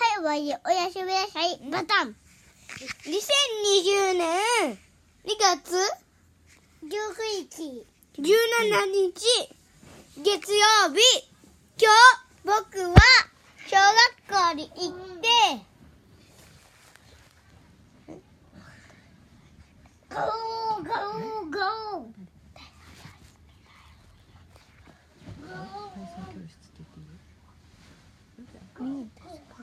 はい、はい、おやすみなさい。バタン。2020年2月19日、17日、月曜日、今日、僕は、小学校に行って、ゴーゴーゴー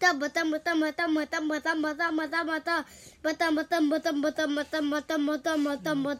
बता बता बता बता बता बता बता बता बता बता बता बता बता बता बता बता